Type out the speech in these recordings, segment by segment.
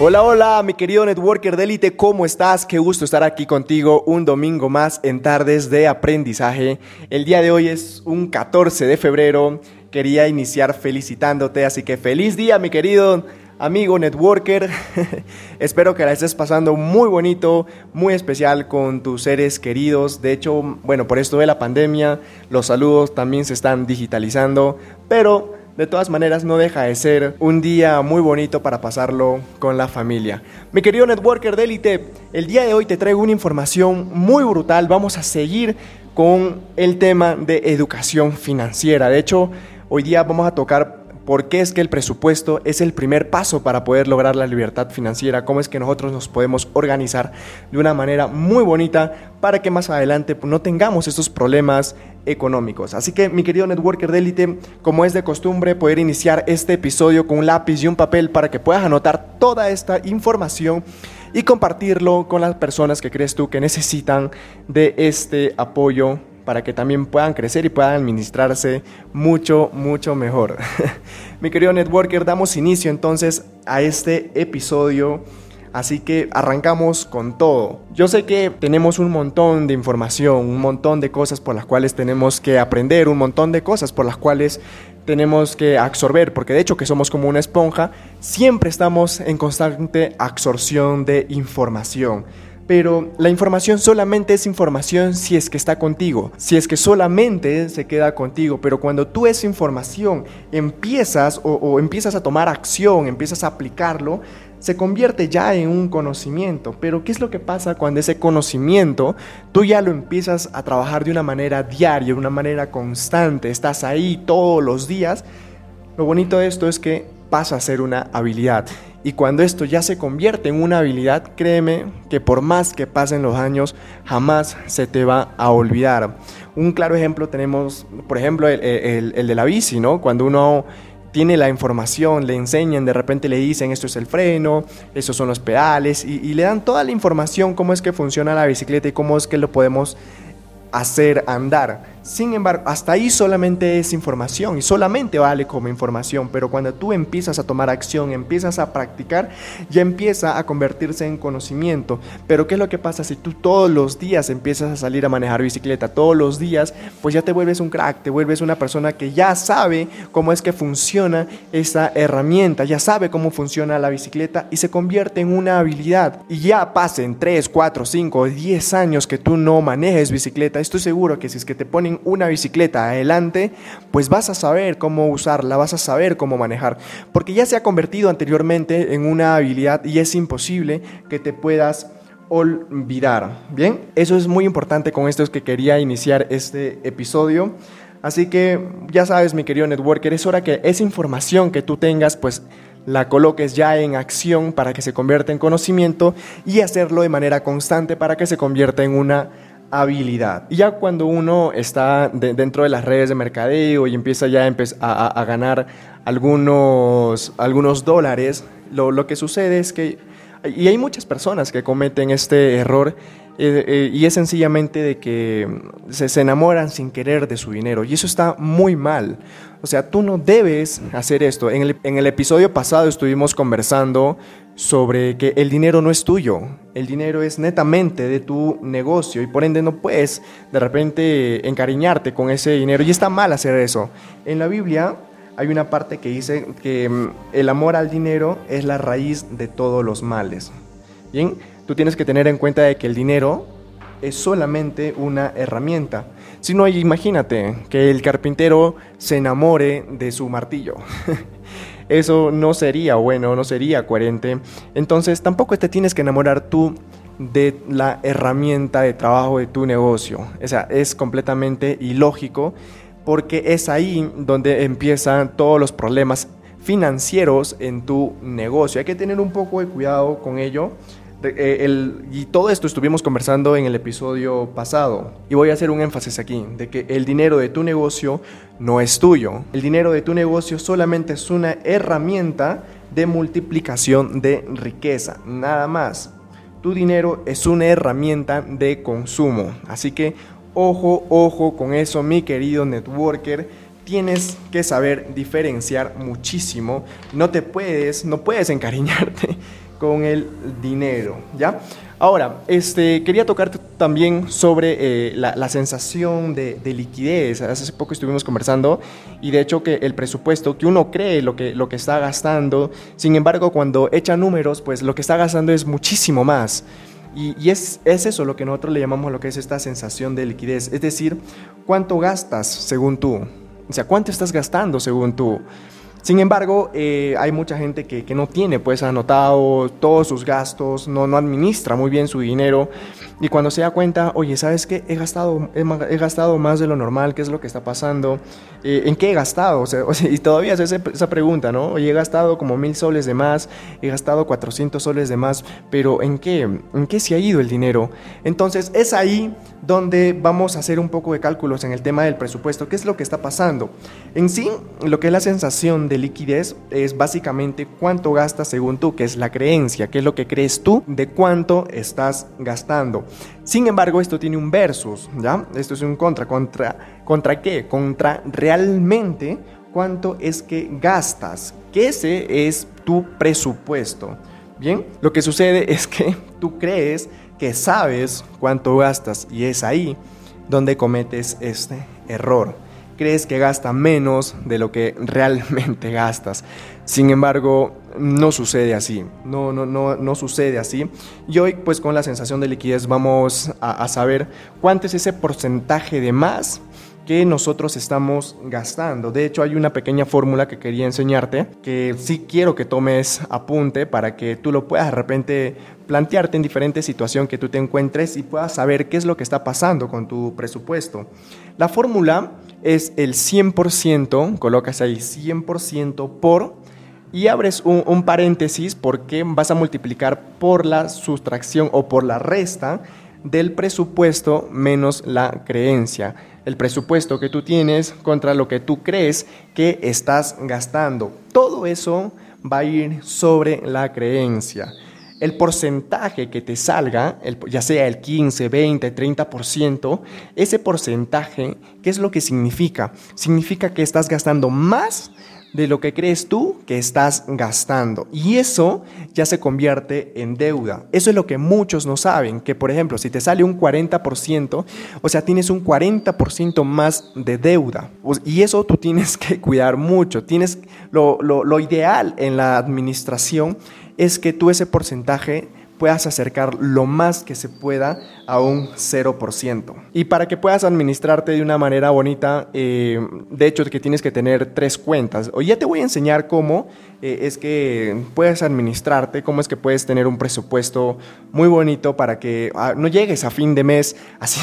Hola, hola, mi querido networker de élite, ¿cómo estás? Qué gusto estar aquí contigo un domingo más en Tardes de Aprendizaje. El día de hoy es un 14 de febrero. Quería iniciar felicitándote, así que feliz día, mi querido amigo networker. Espero que la estés pasando muy bonito, muy especial con tus seres queridos. De hecho, bueno, por esto de la pandemia, los saludos también se están digitalizando, pero de todas maneras no deja de ser un día muy bonito para pasarlo con la familia. Mi querido networker de élite, el día de hoy te traigo una información muy brutal. Vamos a seguir con el tema de educación financiera. De hecho, hoy día vamos a tocar por qué es que el presupuesto es el primer paso para poder lograr la libertad financiera, cómo es que nosotros nos podemos organizar de una manera muy bonita para que más adelante no tengamos estos problemas económicos. Así que mi querido networker de élite, como es de costumbre, poder iniciar este episodio con un lápiz y un papel para que puedas anotar toda esta información y compartirlo con las personas que crees tú que necesitan de este apoyo para que también puedan crecer y puedan administrarse mucho, mucho mejor. Mi querido networker, damos inicio entonces a este episodio. Así que arrancamos con todo. Yo sé que tenemos un montón de información, un montón de cosas por las cuales tenemos que aprender, un montón de cosas por las cuales tenemos que absorber, porque de hecho que somos como una esponja, siempre estamos en constante absorción de información pero la información solamente es información si es que está contigo, si es que solamente se queda contigo, pero cuando tú esa información empiezas o, empiezas a tomar acción, empiezas a aplicarlo, se convierte ya en un conocimiento. Pero ¿qué es lo que pasa cuando ese conocimiento tú ya lo empiezas a trabajar de una manera diaria, de una manera constante, estás ahí todos los días? Lo bonito de esto es que pasa a ser una habilidad. Y cuando esto ya se convierte en una habilidad, créeme que por más que pasen los años, jamás se te va a olvidar. Un claro ejemplo tenemos, por ejemplo, el, de la bici, ¿no? Cuando uno tiene la información, le enseñan, de repente le dicen esto es el freno, estos son los pedales y, le dan toda la información, cómo es que funciona la bicicleta y cómo es que lo podemos hacer andar. Sin embargo, hasta ahí solamente es información y solamente vale como información, pero cuando tú empiezas a tomar acción, empiezas a practicar, ya empieza a convertirse en conocimiento. Pero ¿qué es lo que pasa si tú todos los días empiezas a salir a manejar bicicleta? Todos los días, pues ya te vuelves un crack, te vuelves una persona que ya sabe cómo es que funciona esa herramienta, ya sabe cómo funciona la bicicleta y se convierte en una habilidad. Y ya pasen 3, 4, 5, 10 años que tú no manejes bicicleta, estoy seguro que si es que te ponen una bicicleta adelante, pues vas a saber cómo usarla, vas a saber cómo manejar, porque ya se ha convertido anteriormente en una habilidad y es imposible que te puedas olvidar. Bien, eso es muy importante con esto es que quería iniciar este episodio. Así que ya sabes, mi querido networker, es hora que esa información que tú tengas, pues la coloques ya en acción para que se convierta en conocimiento y hacerlo de manera constante para que se convierta en una habilidad. Y ya cuando uno está dentro de las redes de mercadeo y empieza ya a, a, ganar algunos, algunos dólares, lo, lo, que sucede es que, y hay muchas personas que cometen este error, eh, eh, y es sencillamente de que se, se enamoran sin querer de su dinero, y eso está muy mal. O sea, tú no debes hacer esto. En el, en el episodio pasado estuvimos conversando sobre que el dinero no es tuyo, el dinero es netamente de tu negocio y por ende no puedes de repente encariñarte con ese dinero y está mal hacer eso. En la Biblia hay una parte que dice que mm, el amor al dinero es la raíz de todos los males. Bien, tú tienes que tener en cuenta de que el dinero es solamente una herramienta. Si no, imagínate que el carpintero se enamore de su martillo. Eso no sería bueno, no sería coherente. Entonces tampoco te tienes que enamorar tú de la herramienta de trabajo de tu negocio. O sea, es completamente ilógico porque es ahí donde empiezan todos los problemas financieros en tu negocio. Hay que tener un poco de cuidado con ello, Eh, y todo esto estuvimos conversando en el episodio pasado. Y voy a hacer un énfasis aquí, de que el dinero de tu negocio no es tuyo. El dinero de tu negocio solamente es una herramienta de multiplicación de riqueza, nada más. Tu dinero es una herramienta de consumo. Así que ojo, ojo con eso, mi querido networker tienes que saber diferenciar muchísimo. No te puedes, no puedes encariñarte con el dinero, ¿ya? Ahora, este, quería tocarte también sobre eh, la, sensación de, liquidez. Hace poco estuvimos conversando y de hecho que el presupuesto, que uno cree lo que, lo que está gastando, sin embargo cuando echa números, pues lo que está gastando es muchísimo más. Y, es, eso lo que nosotros le llamamos lo que es esta sensación de liquidez. Es decir, cuánto gastas según tú. O sea, cuánto estás gastando según tú. Sin embargo, eh, hay mucha gente que, que, no tiene pues anotado todos sus gastos, no, no administra muy bien su dinero y cuando se da cuenta, oye, ¿sabes qué? He gastado, he, gastado más de lo normal, ¿qué es lo que está pasando? Eh, ¿En qué he gastado? O sea, y todavía es esa pregunta, ¿no? Oye, he gastado como mil soles de más, he gastado 400 soles de más, pero ¿en qué? ¿En qué se ha ido el dinero? Entonces, es ahí donde vamos a hacer un poco de cálculos en el tema del presupuesto. ¿Qué es lo que está pasando? En sí, lo que es la sensación de liquidez es básicamente cuánto gastas según tú, que es la creencia, qué es lo que crees tú de cuánto estás gastando. Sin embargo, esto tiene un versus, ¿ya? Esto es un contra. ¿Contra, contra qué? Contra realmente cuánto es que gastas, que ese es tu presupuesto. Bien, lo que sucede es que tú crees que sabes cuánto gastas y es ahí donde cometes este error. Crees que gasta menos de lo que realmente gastas. Sin embargo, no sucede así. No, no, no, no sucede así. Y hoy, pues con la sensación de liquidez, vamos a, saber cuánto es ese porcentaje de más que nosotros estamos gastando. De hecho, hay una pequeña fórmula que quería enseñarte, que sí quiero que tomes apunte para que tú lo puedas de repente plantearte en diferentes situaciones que tú te encuentres y puedas saber qué es lo que está pasando con tu presupuesto. La fórmula es el 100%, colocas ahí 100% por y abres un, un, paréntesis porque vas a multiplicar por la sustracción o por la resta del presupuesto menos la creencia el presupuesto que tú tienes contra lo que tú crees que estás gastando. Todo eso va a ir sobre la creencia. El porcentaje que te salga, ya sea el 15, 20, 30%, ese porcentaje, ¿qué es lo que significa? Significa que estás gastando más de lo que crees tú que estás gastando. Y eso ya se convierte en deuda. Eso es lo que muchos no saben, que por ejemplo, si te sale un 40%, o sea, tienes un 40% más de deuda. Y eso tú tienes que cuidar mucho. Tienes lo, lo, lo ideal en la administración es que tú ese porcentaje puedas acercar lo más que se pueda a un 0%. Y para que puedas administrarte de una manera bonita, eh, de hecho que tienes que tener tres cuentas. Hoy ya te voy a enseñar cómo eh, es que puedes administrarte, cómo es que puedes tener un presupuesto muy bonito para que ah, no llegues a fin de mes así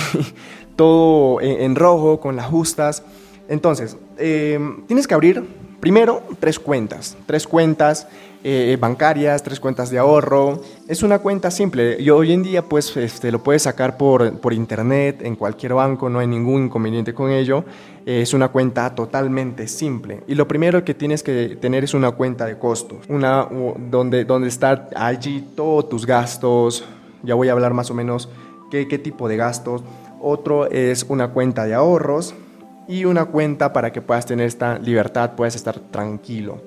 todo en, rojo con las justas. Entonces, eh, tienes que abrir primero tres cuentas, tres cuentas eh, bancarias, tres cuentas de ahorro. Es una cuenta simple. Y hoy en día pues este, lo puedes sacar por, por internet, en cualquier banco, no hay ningún inconveniente con ello. Eh, es una cuenta totalmente simple. Y lo primero que tienes que tener es una cuenta de costos, una donde, donde está allí todos tus gastos. Ya voy a hablar más o menos qué, qué tipo de gastos. Otro es una cuenta de ahorros y una cuenta para que puedas tener esta libertad, puedas estar tranquilo.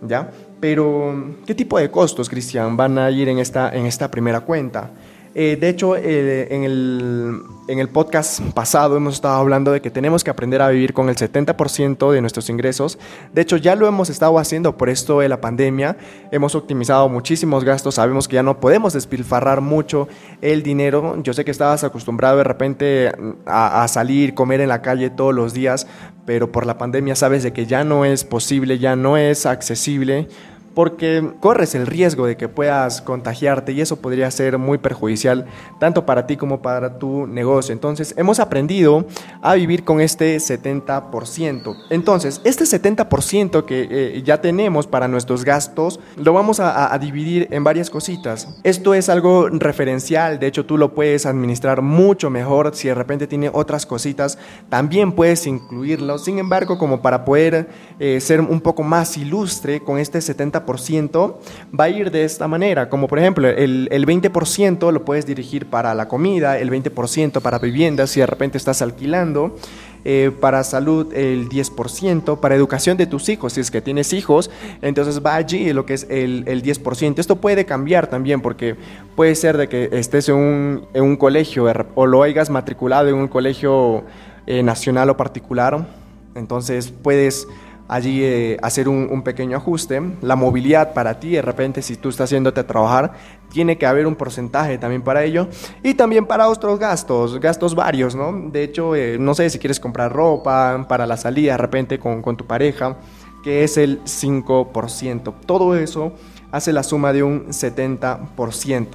¿Ya? Pero, ¿qué tipo de costos, Cristian, van a ir en esta, en esta primera cuenta? Eh, de hecho, eh, en, el, en, el, podcast pasado hemos estado hablando de que tenemos que aprender a vivir con el 70% de nuestros ingresos. De hecho, ya lo hemos estado haciendo por esto de la pandemia. Hemos optimizado muchísimos gastos. Sabemos que ya no podemos despilfarrar mucho el dinero. Yo sé que estabas acostumbrado de repente a, a salir, comer en la calle todos los días, pero por la pandemia sabes de que ya no es posible, ya no es accesible porque corres el riesgo de que puedas contagiarte y eso podría ser muy perjudicial tanto para ti como para tu negocio. Entonces, hemos aprendido a vivir con este 70%. Entonces, este 70% que eh, ya tenemos para nuestros gastos, lo vamos a, dividir en varias cositas. Esto es algo referencial, de hecho tú lo puedes administrar mucho mejor si de repente tiene otras cositas, también puedes incluirlo. Sin embargo, como para poder eh, ser un poco más ilustre con este 70%, va a ir de esta manera, como por ejemplo el, el 20% lo puedes dirigir para la comida, el 20% para viviendas si de repente estás alquilando. Eh, para salud el 10%, para educación de tus hijos, si es que tienes hijos, entonces va allí lo que es el, el 10%. Esto puede cambiar también porque puede ser de que estés en un, en un colegio o lo hayas matriculado en un colegio eh, nacional o particular, entonces puedes allí eh, hacer un, pequeño ajuste. La movilidad para ti, de repente, si tú estás yéndote a trabajar, tiene que haber un porcentaje también para ello. Y también para otros gastos, gastos varios, ¿no? De hecho, eh, no sé si quieres comprar ropa para la salida de repente con, con tu pareja, que es el 5%. Todo eso hace la suma de un 70%.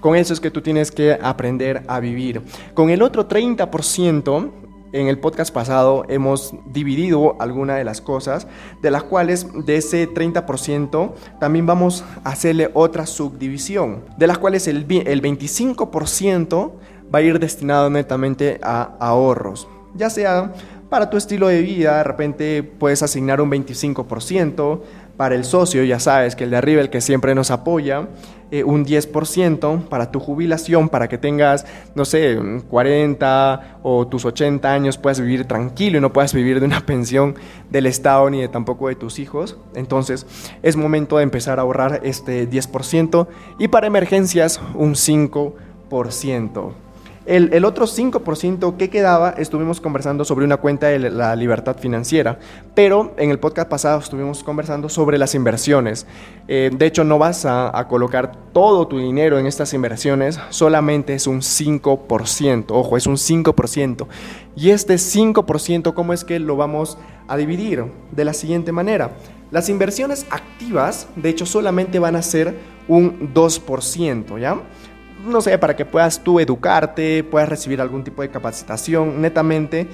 Con eso es que tú tienes que aprender a vivir. Con el otro 30%, en el podcast pasado hemos dividido algunas de las cosas, de las cuales de ese 30% también vamos a hacerle otra subdivisión, de las cuales el, el 25% va a ir destinado netamente a ahorros, ya sea para tu estilo de vida, de repente puedes asignar un 25%, para el socio, ya sabes que el de arriba, el que siempre nos apoya, eh, un 10% para tu jubilación, para que tengas, no sé, 40 o tus 80 años, puedas vivir tranquilo y no puedas vivir de una pensión del Estado ni de tampoco de tus hijos. Entonces es momento de empezar a ahorrar este 10% y para emergencias un 5%. El, el, otro 5% que quedaba, estuvimos conversando sobre una cuenta de la libertad financiera, pero en el podcast pasado estuvimos conversando sobre las inversiones. Eh, de hecho, no vas a, a, colocar todo tu dinero en estas inversiones, solamente es un 5%, ojo, es un 5%. Y este 5%, ¿cómo es que lo vamos a dividir? De la siguiente manera. Las inversiones activas, de hecho, solamente van a ser un 2%, ¿ya? No sé, para que puedas tú educarte, puedas recibir algún tipo de capacitación, netamente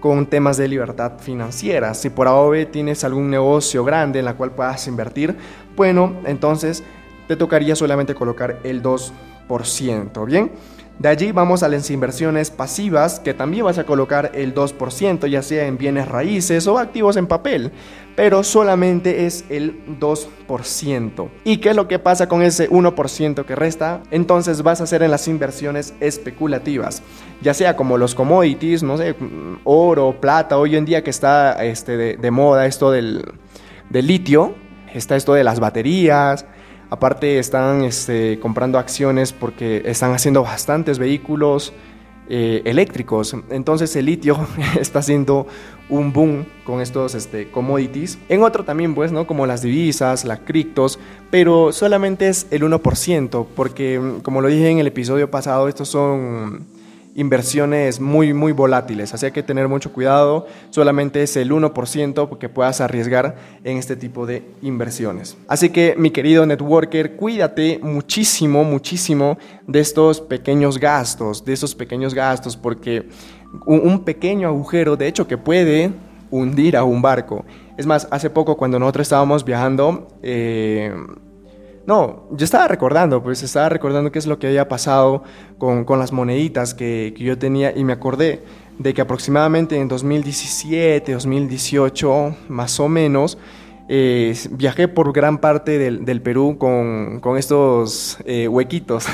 con temas de libertad financiera. Si por ahora tienes algún negocio grande en la cual puedas invertir, bueno, entonces te tocaría solamente colocar el 2%, ¿bien? De allí vamos a las inversiones pasivas, que también vas a colocar el 2%, ya sea en bienes raíces o activos en papel, pero solamente es el 2%. ¿Y qué es lo que pasa con ese 1% que resta? Entonces vas a hacer en las inversiones especulativas, ya sea como los commodities, no sé, oro, plata, hoy en día que está este, de, moda esto del, del litio, está esto de las baterías, Aparte están este, comprando acciones porque están haciendo bastantes vehículos eh, eléctricos. Entonces el litio está haciendo un boom con estos este, commodities. En otro también, pues, ¿no? Como las divisas, las criptos, pero solamente es el 1%, porque como lo dije en el episodio pasado, estos son inversiones muy, muy volátiles. Así hay que tener mucho cuidado. Solamente es el 1% que puedas arriesgar en este tipo de inversiones. Así que, mi querido networker, cuídate muchísimo, muchísimo de estos pequeños gastos, de esos pequeños gastos, porque un pequeño agujero, de hecho, que puede hundir a un barco. Es más, hace poco cuando nosotros estábamos viajando, eh, no, yo estaba recordando, pues estaba recordando qué es lo que había pasado con, con las moneditas que, que, yo tenía y me acordé de que aproximadamente en 2017, 2018, más o menos, eh, viajé por gran parte del, del Perú con, con estos eh, huequitos.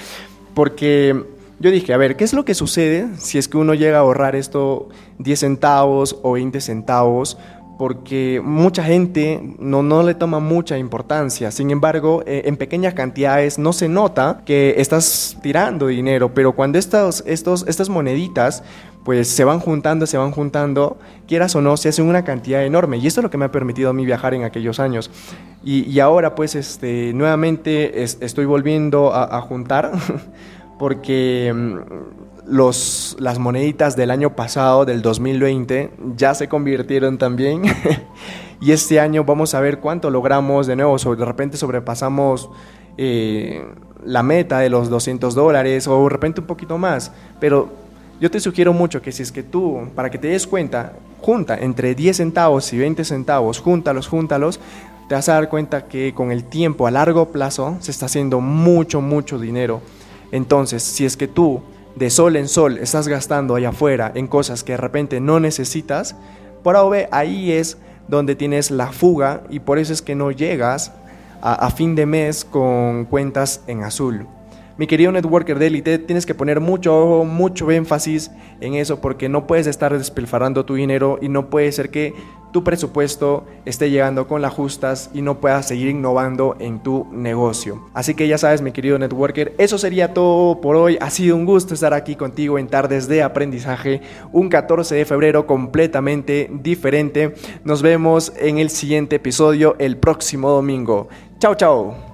Porque yo dije, a ver, ¿qué es lo que sucede si es que uno llega a ahorrar esto 10 centavos o 20 centavos porque mucha gente no, no le toma mucha importancia. Sin embargo, eh, en pequeñas cantidades no se nota que estás tirando dinero, pero cuando estos, estos, estas moneditas pues se van juntando, se van juntando, quieras o no, se hacen una cantidad enorme. Y esto es lo que me ha permitido a mí viajar en aquellos años. Y, ahora pues este, nuevamente es, estoy volviendo a, a juntar porque los, las moneditas del año pasado, del 2020, ya se convirtieron también. y este año vamos a ver cuánto logramos de nuevo. de repente sobrepasamos eh, la meta de los 200 dólares o de repente un poquito más. Pero yo te sugiero mucho que si es que tú, para que te des cuenta, junta entre 10 centavos y 20 centavos, júntalos, júntalos, te vas a dar cuenta que con el tiempo a largo plazo se está haciendo mucho, mucho dinero. Entonces, si es que tú de sol en sol estás gastando allá afuera en cosas que de repente no necesitas, por ahí es donde tienes la fuga y por eso es que no llegas a, fin de mes con cuentas en azul. Mi querido networker de élite, tienes que poner mucho mucho énfasis en eso porque no puedes estar despilfarrando tu dinero y no puede ser que tu presupuesto esté llegando con las justas y no puedas seguir innovando en tu negocio. Así que ya sabes, mi querido networker, eso sería todo por hoy. Ha sido un gusto estar aquí contigo en Tardes de Aprendizaje, un 14 de febrero completamente diferente. Nos vemos en el siguiente episodio el próximo domingo. Chao, chao.